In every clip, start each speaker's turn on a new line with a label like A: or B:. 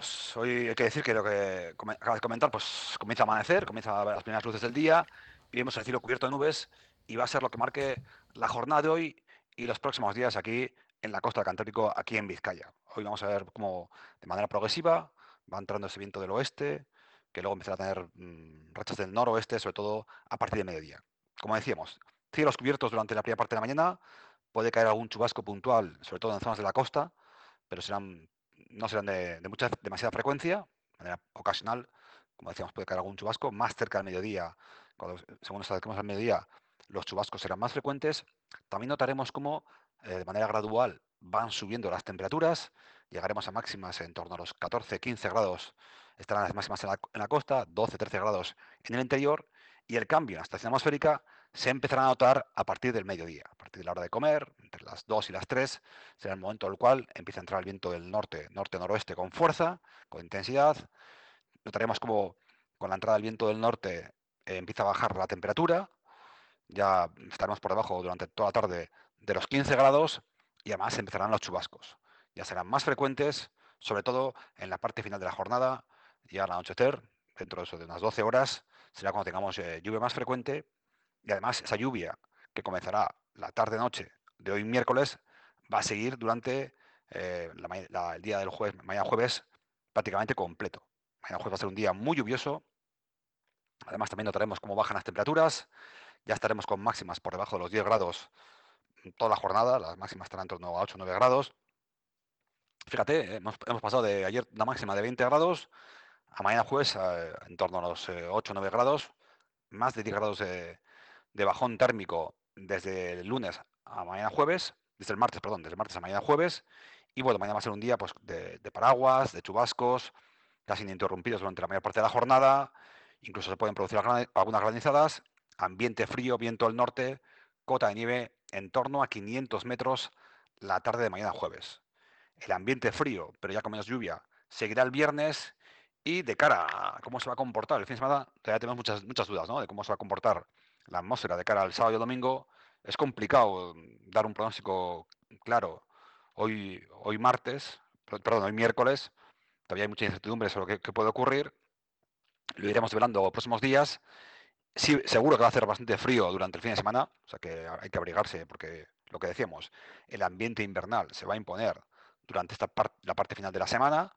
A: Pues hoy hay que decir que lo que acabas de comentar, pues comienza a amanecer, comienza a ver las primeras luces del día, y vemos el cielo cubierto de nubes, y va a ser lo que marque la jornada de hoy y los próximos días aquí en la costa del Cantábrico, aquí en Vizcaya. Hoy vamos a ver cómo de manera progresiva va entrando ese viento del oeste, que luego empezará a tener mm, rachas del noroeste, sobre todo a partir de mediodía. Como decíamos, cielos cubiertos durante la primera parte de la mañana, puede caer algún chubasco puntual, sobre todo en zonas de la costa, pero serán no serán de, mucha, demasiada frecuencia, de manera ocasional, como decíamos, puede caer algún chubasco, más cerca del mediodía, cuando, según nos acerquemos al mediodía, los chubascos serán más frecuentes. También notaremos cómo eh, de manera gradual van subiendo las temperaturas, llegaremos a máximas en torno a los 14-15 grados, estarán las máximas en la, costa, 12-13 grados en el interior, y el cambio en la estación atmosférica se empezará a notar a partir del mediodía, a partir de la hora de comer, entre las 2 y las 3, será el momento en el cual empieza a entrar el viento del norte, norte-noroeste con fuerza, con intensidad. Notaremos como con la entrada del viento del norte eh, empieza a bajar la temperatura, ya estaremos por debajo durante toda la tarde de los 15 grados y además empezarán los chubascos. Ya serán más frecuentes, sobre todo en la parte final de la jornada, ya al anochecer, dentro de, eso de unas 12 horas, será cuando tengamos eh, lluvia más frecuente y además esa lluvia que comenzará la tarde-noche de hoy miércoles va a seguir durante eh, el día del jueves, mañana jueves, prácticamente completo. Mañana jueves va a ser un día muy lluvioso. Además también notaremos cómo bajan las temperaturas. Ya estaremos con máximas por debajo de los 10 grados toda la jornada. Las máximas estarán en torno a 8 o 9 grados. Fíjate, hemos, pasado de ayer una máxima de 20 grados a mañana jueves eh, en torno a los 8 o 9 grados. Más de 10 grados de, de bajón térmico desde el lunes a mañana jueves, desde el martes, perdón, desde el martes a mañana jueves. Y bueno, mañana va a ser un día pues, de, paraguas, de chubascos, casi ininterrumpidos durante la mayor parte de la jornada. Incluso se pueden producir algunas granizadas. Ambiente frío, viento al norte, cota de nieve en torno a 500 metros la tarde de mañana jueves. El ambiente frío, pero ya con menos lluvia, seguirá el viernes y de cara a cómo se va a comportar el fin de semana, todavía tenemos muchas, muchas dudas ¿no? de cómo se va a comportar la atmósfera de cara al sábado y domingo, es complicado dar un pronóstico claro. Hoy, hoy martes, perdón, hoy miércoles, todavía hay mucha incertidumbre sobre qué, puede ocurrir. Lo iremos velando los próximos días. Sí, seguro que va a hacer bastante frío durante el fin de semana, o sea que hay que abrigarse porque lo que decíamos, el ambiente invernal se va a imponer durante esta la parte final de la semana,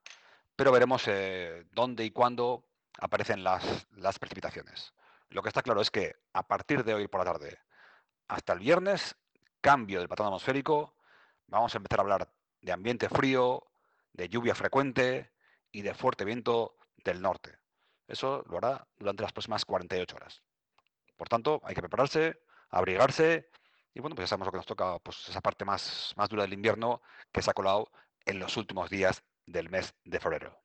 A: pero veremos eh, dónde y cuándo aparecen las, las precipitaciones. Lo que está claro es que a partir de hoy por la tarde hasta el viernes, cambio del patrón atmosférico, vamos a empezar a hablar de ambiente frío, de lluvia frecuente y de fuerte viento del norte. Eso lo hará durante las próximas 48 horas. Por tanto, hay que prepararse, abrigarse y bueno, pues ya sabemos lo que nos toca, pues esa parte más, más dura del invierno que se ha colado en los últimos días del mes de febrero.